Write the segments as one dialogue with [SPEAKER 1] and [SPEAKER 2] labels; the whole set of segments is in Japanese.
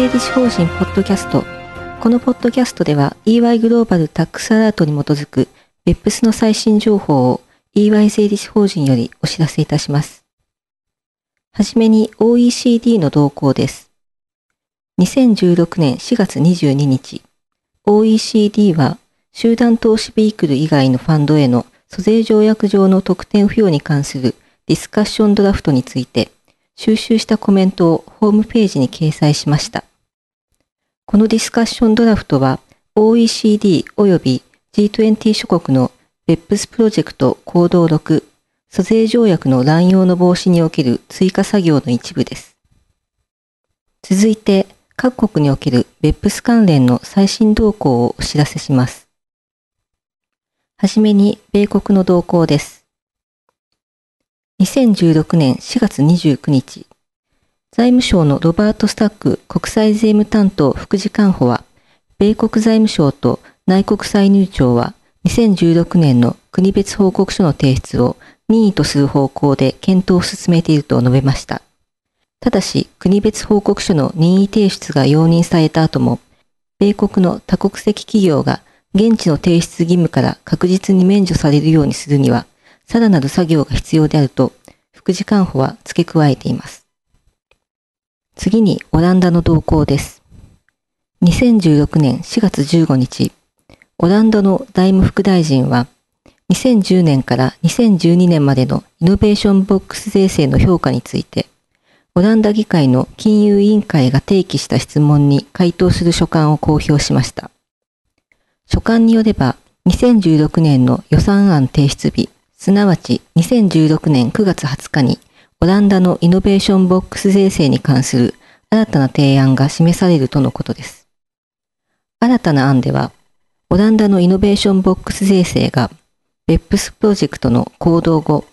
[SPEAKER 1] 税理士法人ポッドキャスト。このポッドキャストでは EY グローバルタックスアラートに基づく BEPS の最新情報を EY 税理士法人よりお知らせいたします。はじめに OECD の動向です。2016年4月22日、OECD は集団投資ビークル以外のファンドへの租税条約上の特典付与に関するディスカッションドラフトについて収集したコメントをホームページに掲載しました。このディスカッションドラフトは OECD 及び G20 諸国の BEPS プロジェクト行動6租税条約の乱用の防止における追加作業の一部です。続いて、各国における BEPS 関連の最新動向をお知らせします。はじめに、米国の動向です。2016年4月29日、財務省のロバート・スタック国際税務担当副次官補は、米国財務省と内国歳入庁は2016年の国別報告書の提出を任意とする方向で検討を進めていると述べました。ただし、国別報告書の任意提出が容認された後も、米国の多国籍企業が現地の提出義務から確実に免除されるようにするには、さらなる作業が必要であると、副次官補は付け加えています。次に、オランダの動向です。2016年4月15日、オランダの財務副大臣は、2010年から2012年までのイノベーションボックス税制の評価について、オランダ議会の金融委員会が提起した質問に回答する書簡を公表しました。書簡によれば、2016年の予算案提出日、すなわち2016年9月20日に、オランダのイノベーションボックス税制に関する新たな提案が示されるとのことです。新たな案では、オランダのイノベーションボックス税制が BEPS プロジェクトの行動5、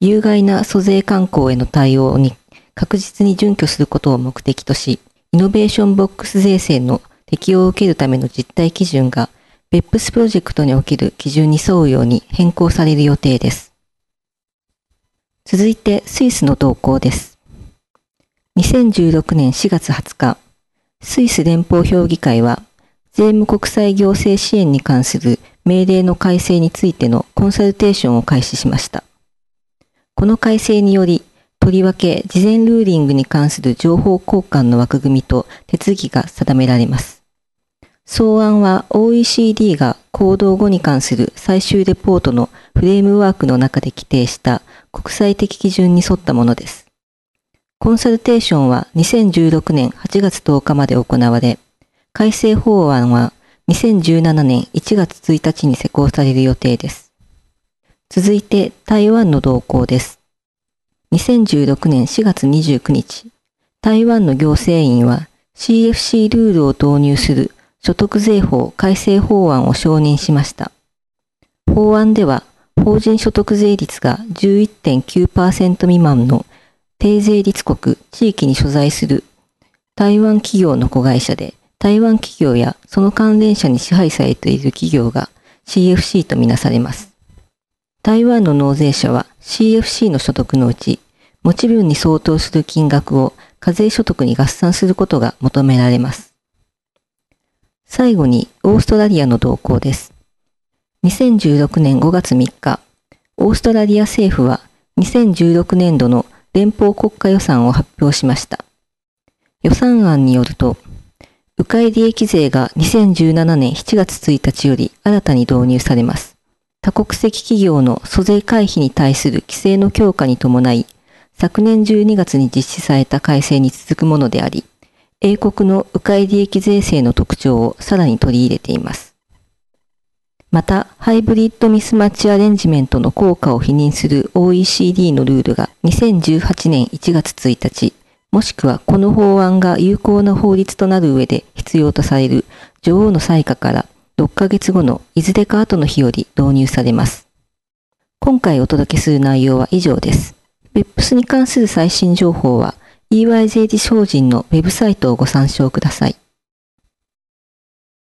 [SPEAKER 1] 有害な租税慣行への対応に確実に準拠することを目的とし、イノベーションボックス税制の適用を受けるための実態基準が BEPS プロジェクトにおける基準に沿うように変更される予定です。続いてスイスの動向です。2016年4月20日、スイス連邦評議会は税務国際行政支援に関する命令の改正についてのコンサルテーションを開始しました。この改正により、とりわけ事前ルーリングに関する情報交換の枠組みと手続きが定められます。草案は OECD が行動後に関する最終レポートのフレームワークの中で規定した国際的基準に沿ったものです。コンサルテーションは2016年8月10日まで行われ、改正法案は2017年1月1日に施行される予定です。続いて台湾の動向です。2016年4月29日、台湾の行政院は CFC ルールを導入する所得税法改正法案を承認しました。法案では法人所得税率が11.9%未満の低税率国地域に所在する台湾企業の子会社で台湾企業やその関連者に支配されている企業が CFC とみなされます。台湾の納税者は CFC の所得のうち、持ち分に相当する金額を課税所得に合算することが求められます。最後にオーストラリアの動向です。2016年5月3日、オーストラリア政府は2016年度の連邦国家予算を発表しました。予算案によると、迂回利益税が2017年7月1日より新たに導入されます。多国籍企業の租税回避に対する規制の強化に伴い、昨年12月に実施された改正に続くものであり、英国の迂回利益税制の特徴をさらに取り入れています。また、ハイブリッドミスマッチアレンジメントの効果を否認する OECD のルールが2018年1月1日、もしくはこの法案が有効な法律となる上で必要とされる女王の裁可から6ヶ月後のいずれか後の日より導入されます。今回お届けする内容は以上です。BEPS に関する最新情報は EY 税理士法人のウェブサイトをご参照ください。